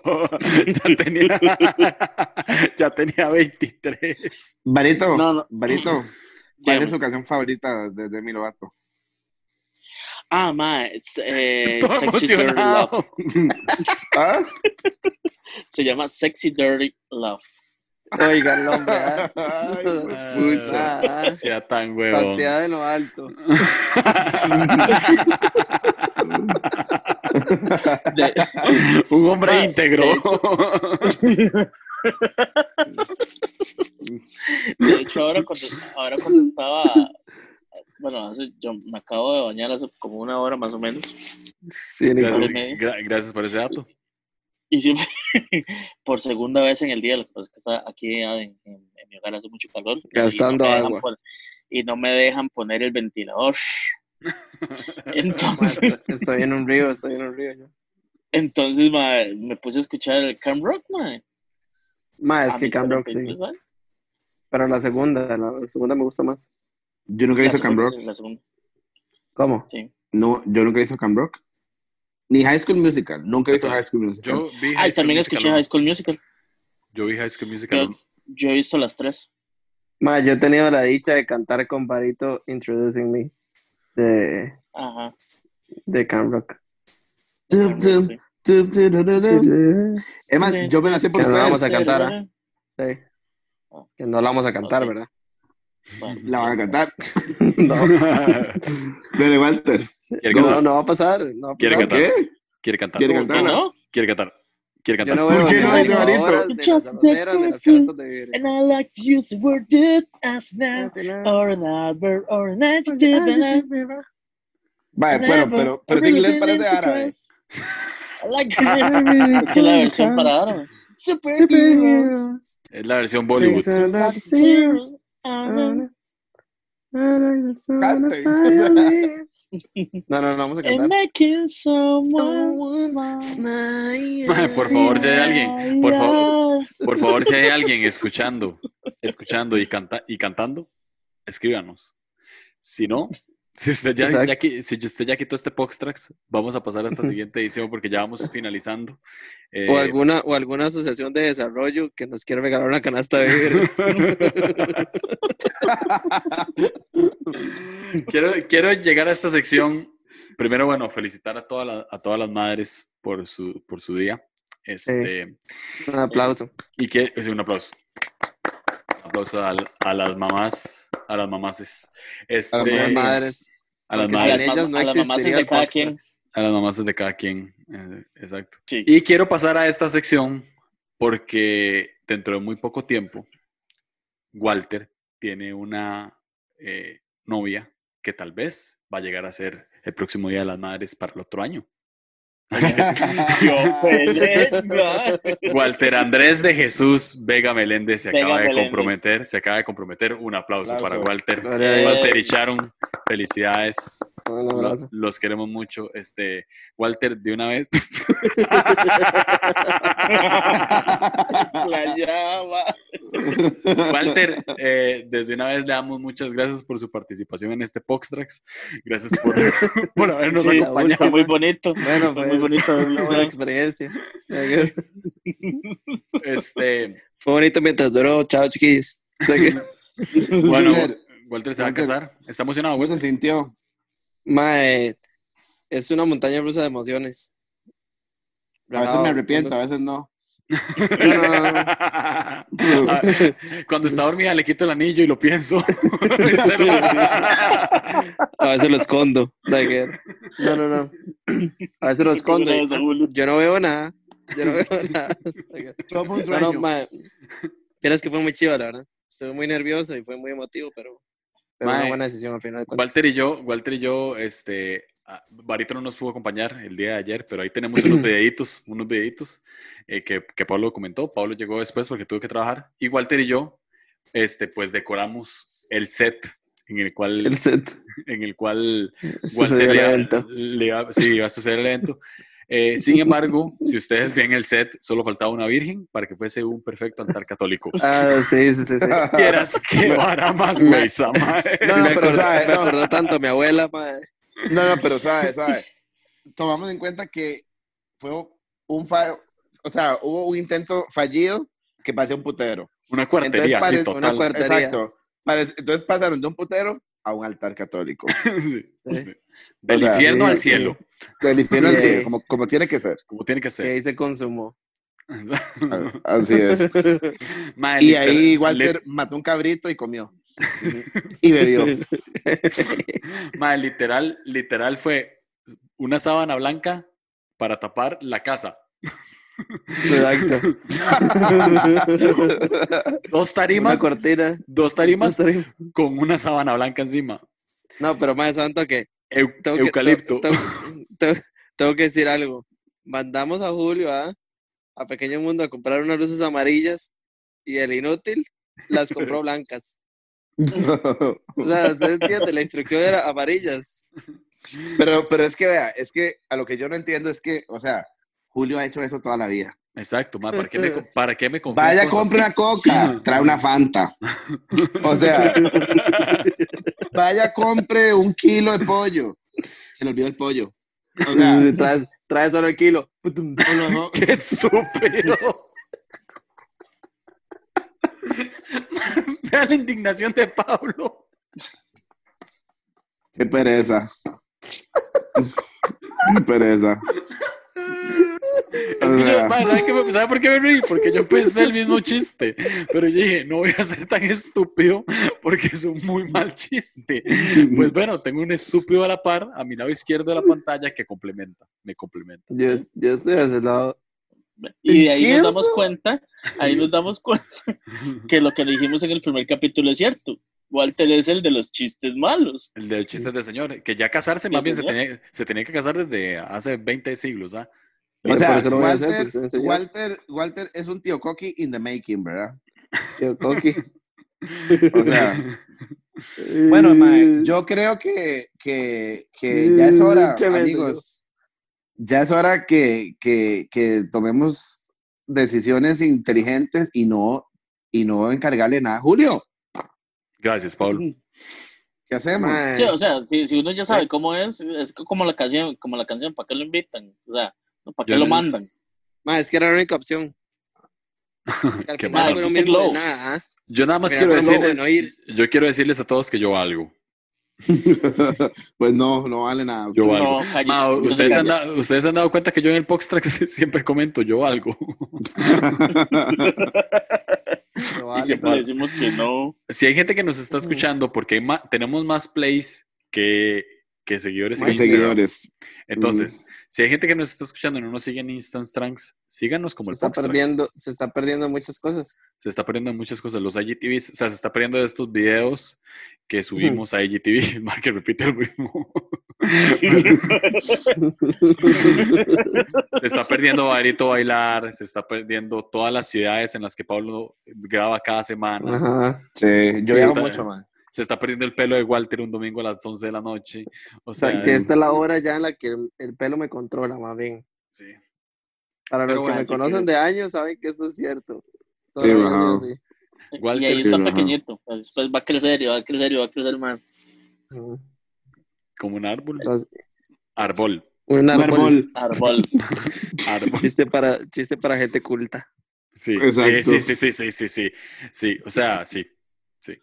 ya tenía, ya tenía 23. Barito, No, no. Barito, ¿cuál es su canción favorita de Demi Lovato? Ah, ma, it's, eh, Todo Sexy Dirty. Love. ¿Ah? Se llama Sexy Dirty Love. Oiga, el hombre, ¿ah? Ay, Ah, pucha. Ah, sea tan huevón. Santidad de lo alto. De- Un hombre Ah, íntegro. de De hecho, ahora cuando, ahora cuando estaba, bueno, hace- yo me acabo de bañar hace como una hora más o menos. Sí, Gracias, gracias por ese dato. Y siempre, por segunda vez en el día, lo que pasa es que está aquí en, en- en mi hogar hace mucho calor. y no Gastando me dejan agua. y no me dejan poner el ventilador. Ma, Entonces, estoy- Estoy en un río, estoy en un río. yo. entonces ma, me puse a escuchar el Cam Rock, ma. Ma, es A que Cam Rock, 43 sí. Pero la segunda, la, la segunda me gusta más. Yo nunca La hice Cam Rock. sí, la segunda, ¿Cómo? sí. No, yo nunca hice Cam Rock. Ni High School Musical. Nunca hice Exacto. High School Musical. Yo vi Ay, High School también Musical escuché uno. High School Musical. Yo vi High School Musical Yo, yo he visto las tres. Ma, yo he tenido la dicha de cantar con Barito Introducing Me de, Ajá. de Cam Rock. Es más, yo me la sé por Que no la ustedes. vamos a cantar, ¿ah? Sí. Que no la vamos a cantar. ¿verdad? Bueno, La van a cantar. No, Dale, Walter. ¿Quiere no, cantar? no va a pasar. No va a ¿Quiere pasar. cantar? ¿Qué? ¿Quiere cantar? ¿Quiere ¿cómo cantarla? no? ¿Quiere cantar? ¿Quiere cantar? no ¿Por qué no dice Just las de And I like to use the word did as now, or an adverb, or Vale, pero, pero, pero ese inglés parece árabe. Like es que la versión para árabe. Superheroes. Es la versión Bollywood. Canten. No, no, no vamos a cantar. por favor, si hay alguien, por favor, por favor, si hay alguien escuchando, escuchando y, canta, y cantando, escríbanos. Si no, si usted ya, si usted ya quitó este Poxtrax, vamos a pasar a esta siguiente edición porque ya vamos finalizando. Eh, O alguna, o alguna asociación de desarrollo que nos quiera regalar una canasta de víveres. quiero, quiero llegar a esta sección. Primero, bueno, felicitar a, todas las- a todas las madres por su, por su día. Este, Un aplauso. Y que, sí, un aplauso. Un aplauso a, las mamás, a las mamases. Este, A las Sí. madres. A las madres, sin ellas no a las existiría de cada Boxtrax. a las mamás de cada quien. eh, exacto. Sí. Y quiero pasar a esta sección porque dentro de muy poco tiempo, Walter tiene una eh, novia que tal vez va a llegar a ser el próximo Día de las Madres para el otro año. Pues. Walter Andrés de Jesús Vega Meléndez se Vega acaba de Meléndez. comprometer, se acaba de comprometer. Un aplauso, Aplauso. para Walter. Walter y Sharon, felicidades. Un Lo- abrazo. Los queremos mucho. Este, Walter, de una vez, La llama. Walter, eh, desde una vez le damos muchas gracias por su participación en este Poxtrax. Gracias por, por habernos Sí, acompañado. Fue muy bonito. Bueno, Fue pues, muy bonito. una buena experiencia. Este, Fue bonito mientras duró. Chao, chiquillos. Bueno, Walter, Walter se va a casar. ¿Está emocionado, ¿Cómo se sintió? Mae, es una montaña rusa de emociones. A veces me arrepiento, a veces no. Cuando está dormida le quito el anillo y lo pienso. A veces lo escondo. No, no, no. A veces lo escondo. y yo no veo nada. Yo no veo nada. Todo fue un No, no, que fue muy chido, la verdad. Estuve muy nervioso y fue muy emotivo, pero Pero Mae, una buena decisión al final de cuentas. Walter y yo, Walter y yo, este, ah, Barito no nos pudo acompañar el día de ayer, pero ahí tenemos unos videitos, unos videitos eh, que, que Pablo comentó. Pablo llegó después porque tuvo que trabajar. Y Walter y yo, este, pues decoramos el set en el cual, El set. en el cual Walter el le, evento. le iba- sí, iba a suceder el evento. Eh, sin embargo, si ustedes ven el set, solo faltaba una virgen para que fuese un perfecto altar católico. Ah, sí, sí, sí. sí. Quieras que vara más güey. No, no, me, pero acordó, sabe, me no. acordó tanto mi abuela, mae. No, no, pero sabe, sabe. Tomamos en cuenta que fue un fa- o sea, hubo un intento fallido que parecía un putero. Una cuartería, Entonces, sí, total. una cuartería. Exacto. Parece- entonces pasaron de un putero a un altar católico. Sí. Sí. Del O sea, infierno sí, al sí. cielo, Del infierno al cielo, como, como tiene que ser. como tiene que Que ser. ahí se consumó. Así es. Mae, Y literal- ahí Walter mató un cabrito y comió. Y bebió. mae, literal, literal fue una sábana blanca para tapar la casa. Exacto. Dos Una tarimas, cortina. dos tarimas con una sábana blanca encima. No, pero más santo que Eu- tengo que, eucalipto. tengo, tengo- tengo que decir algo. Mandamos a Julio ¿ah? a Pequeño Mundo a comprar unas luces amarillas y el inútil las compró blancas. O sea, usted entiende, la instrucción era amarillas. pero, pero es que vea, es que a lo que yo no entiendo es que, o sea, Julio ha hecho eso toda la vida. Exacto, ¿para qué me, para qué me Vaya, compre una coca, trae una Fanta. O sea, vaya, compre un kilo de pollo. Se le olvidó el pollo. O sea, trae, trae solo el kilo. ¡Qué estúpido! Vea la indignación de Pablo. qué pereza. Qué pereza. Es que yo, sea. mae, ¿sabe, qué me- ¿sabe por qué me reí? Porque yo pensé el mismo chiste. Pero yo dije, no voy a ser tan estúpido porque es un muy mal chiste. Pues bueno, tengo un estúpido a la par, a mi lado izquierdo de la pantalla, que complementa, me complementa. Yo, yo estoy a ese lado. Y de ahí nos damos cuenta, ahí nos damos cuenta que lo que dijimos en el primer capítulo es cierto. Walter es el de los chistes malos. El del chiste del señor, que ya casarse, más bien se tenía, se tenía que casar desde hace 20 siglos, ¿ah? O sea, hacer, Walter. Walter, Walter es un tío Coqui in the making, ¿verdad? Yo, Coqui. O sea, bueno, yo creo que, que, que ya es hora, amigos. Ya es hora que, que, que tomemos decisiones inteligentes y no, y no encargarle nada. Julio, Gracias, Pablo. ¿qué hacemos? Sí, o sea, si, si uno ya sabe cómo es, es como la canción, como la canción, ¿para qué lo invitan? O sea, ¿para qué Yo lo no- mandan? es que era la única opción. Qué final mal. fue lo Existe mismo de Glow. nada, ¿ah? Yo nada más quiero decirles, bueno ir. yo quiero decirles a todos que yo valgo. pues no, no vale nada. Yo No, Ma, ustedes, han dado, ustedes han dado cuenta que yo en el Poxtrack siempre comento, yo valgo. Pero Y vale, siempre vale. decimos que no. Si hay gente que nos está escuchando, porque ma- tenemos más plays que, que seguidores. Más seguidores. Entonces, si hay gente que nos está escuchando y no nos sigue en Instant Trunks, síganos como se el está Poxtrax. perdiendo, se está perdiendo muchas cosas. Se está perdiendo en muchas cosas. Los IGTVs, o sea, se está perdiendo de estos videos que subimos a IGTV, más que repite el mismo. se está perdiendo Barito Bailar, se está perdiendo todas las ciudades en las que Pablo graba cada semana. Ajá. Sí, yo está- mucho, man. Se está perdiendo el pelo de Walter un domingo a las 11 de la noche. O O sea, sea, que esta es la hora ya en la que el, el pelo me controla, más bien. sí. Para Pero los que bueno, me así conocen que- de años saben que esto es cierto. Todo Sí, lo voy a ajá. decir Walter, y ahí sí, está ajá. pequeñito. pues, Después va a crecer y va a crecer y va a crecer más. como un árbol. Los- Árbol. un árbol. árbol. Árbol. Árbol. Chiste para, chiste para gente culta. Sí, sí, sí, sí, sí, sí, sí. Sí, o sea, sí. Sí.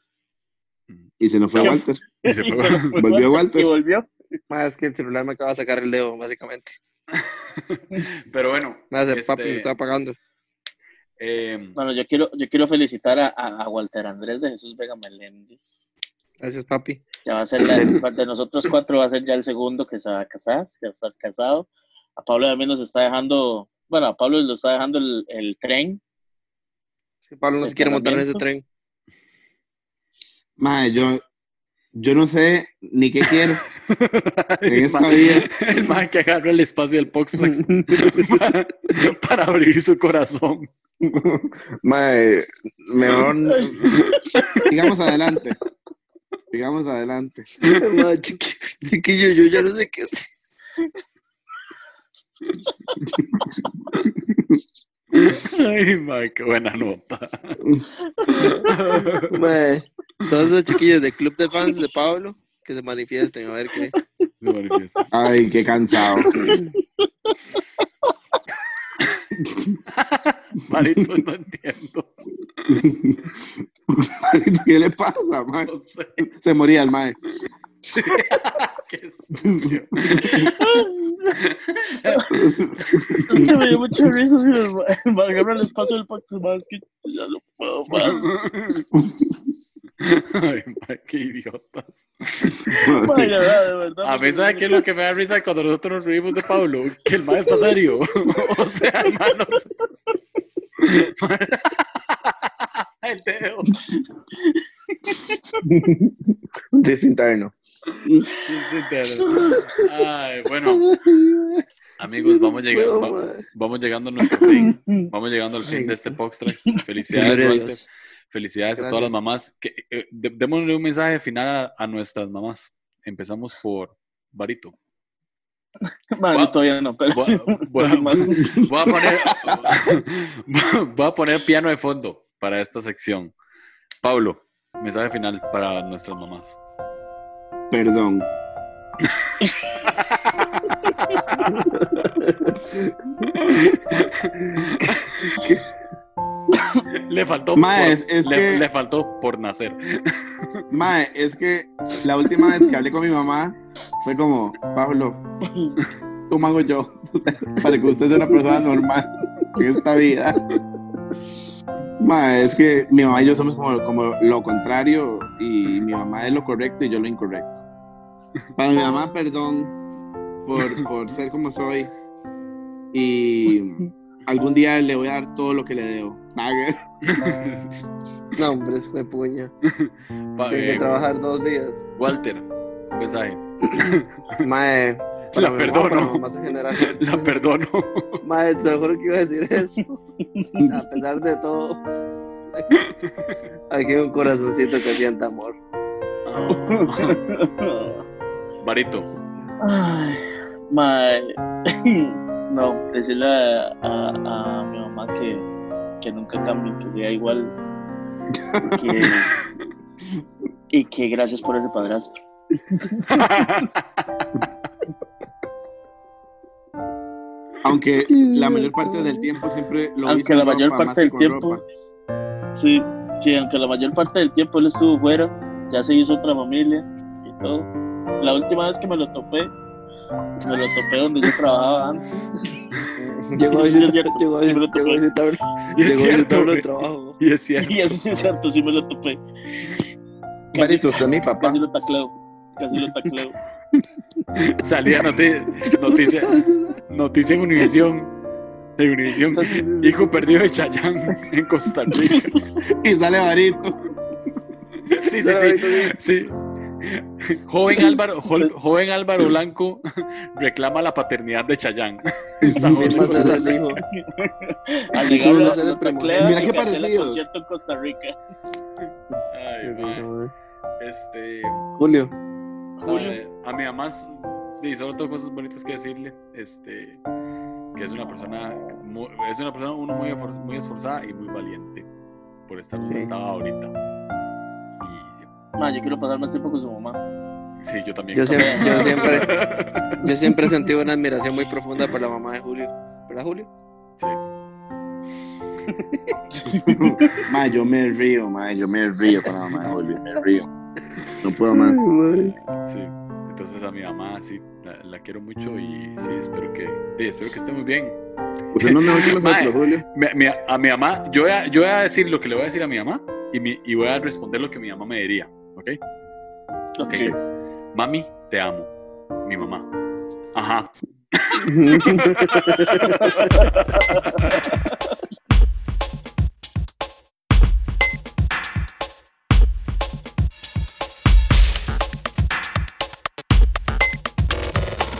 Y se nos fue. Walter. Y se Y fue. se fue Volvió Walter. Y volvió. Más que el celular me acaba de sacar el dedo, básicamente. Pero bueno. Más el este, papi me está pagando. Eh, Bueno, yo quiero, yo quiero felicitar a, a- a Walter Andrés de Jesús Vega Meléndez. Gracias, papi. Ya va a ser la, de nosotros cuatro va a ser ya el segundo que se va a casar, que va a estar casado. A Pablo también nos está dejando, bueno, a Pablo lo está dejando el, el tren. Es que Pablo no ¿El se quiere montar en ese tren. Mae, yo, yo no sé ni qué quiero en esta ma- vida. El man que agarra el espacio del Poxtrax para, para abrir su corazón. Mae, mejor sigamos adelante. Sigamos adelante. Ma, chiqui- chiquillo, yo ya no sé qué hacer. Ay, man, qué buena nota. Ma, todos esos chiquillos del club de fans de Pablo que se manifiesten a ver qué. Se. Ay, qué cansado. Marito, no entiendo. ¿Qué le pasa, mae? No sé. Se moría el mae. Qué sucio. Se me dio mucha risa. si el agarra el espacio del pacto. Es que ya no puedo más. Ay, man, qué idiotas. Ma, ya, de verdad. A mí, ¿sabe qué es lo que me da risa cuando nosotros nos reímos de Pablo? Que el man está serio. O sea, hermanos. El dedo. Un chiste interno. Ay, bueno, amigos, vamos llegando, va- vamos llegando a nuestro fin. Vamos llegando al fin de este Poxtrax. Felicidades. Felicidades a todas las Gracias. mamás. Que, eh, démosle un mensaje final a, a nuestras mamás. Empezamos por Barito. Yo todavía no, pero Voy, sí, voy- alguien más. voy a poner, voy a poner piano de fondo para esta sección. Pablo, mensaje final para nuestras mamás. Perdón. Le faltó, Mae, por- es- le, que- le faltó por nacer. Mae, es que la última vez que hablé con mi mamá fue como, Pablo, ¿cómo hago yo? Para que usted sea una persona normal en esta vida. Mae, es que mi mamá y yo somos como, como lo contrario y mi mamá es lo correcto y yo lo incorrecto. Para mi mamá, perdón por, por ser como soy y algún día le voy a dar todo lo que le debo. No, hombre, fue puña. Tengo que trabajar dos días. Walter, un mensaje. Mae, para La mi mamá, perdono. para mamás en general. La perdono. Mae, te lo juro que iba a decir eso. A pesar de todo. Aquí hay un corazoncito que siente amor. Barito. Ay, mae. No, decirle a, a- a mi mamá que, que nunca cambie, que sea igual. y Que, y que gracias por ese padrastro. Aunque la mayor parte del tiempo siempre lo Aunque hice en la mayor ropa, parte del tiempo- ropa. Sí, sí, aunque la mayor parte del tiempo él estuvo fuera, ya se hizo otra familia y todo. La última vez que me lo topé, me lo topé donde yo trabajaba antes. Llegó a visitar, llegó a sí me lo visitar, llegó a Y es cierto, de trabajo. Y es cierto. Y eso sí es cierto, sí me lo topé. Barito, usted es mi papá. Casi lo tacleo, casi lo tacleo. Salía noti- noticia, noticia en Univisión. Hijo perdido de Chayán en Costa Rica. Y sale Barito. Sí, sí, sí. sí. Joven Álvaro, jo- joven Álvaro Blanco reclama la paternidad de Chayán. San José, Costa el hijo. Al llegar a ser el Mira qué concierto en Costa Rica. Ay. Este, Julio. Julio. eh, a mi mamá, sí, solo tengo cosas bonitas que decirle. Este, que es una persona, es una persona uno muy, esfor- muy esforzada y muy valiente por estar donde Sí. estaba ahorita. Ma, yo quiero pasar más tiempo con su mamá. sí, yo también. Yo siempre, yo siempre, yo siempre he sentido una admiración muy profunda por la mamá de Julio. ¿Verdad, Julio? Sí. Ma, yo me río, ma, yo me río con la mamá de Julio, me río. No puedo más. Sí, entonces a mi mamá sí, la, la quiero mucho y sí, espero que, sí, espero que esté muy bien. Usted no es mejor que nosotros, Mae. Julio. Mi- mi- a mi mamá, yo voy a, yo voy a decir lo que le voy a decir a mi mamá y, mi- y voy a responder lo que mi mamá me diría, ¿ok? Okay. Mami, te amo. Mi mamá. Ajá.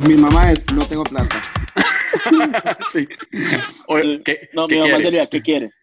Mi mamá es, no tengo plata. sí. Oye, ¿qué, no, ¿qué mi mamá quiere? sería, ¿qué quiere?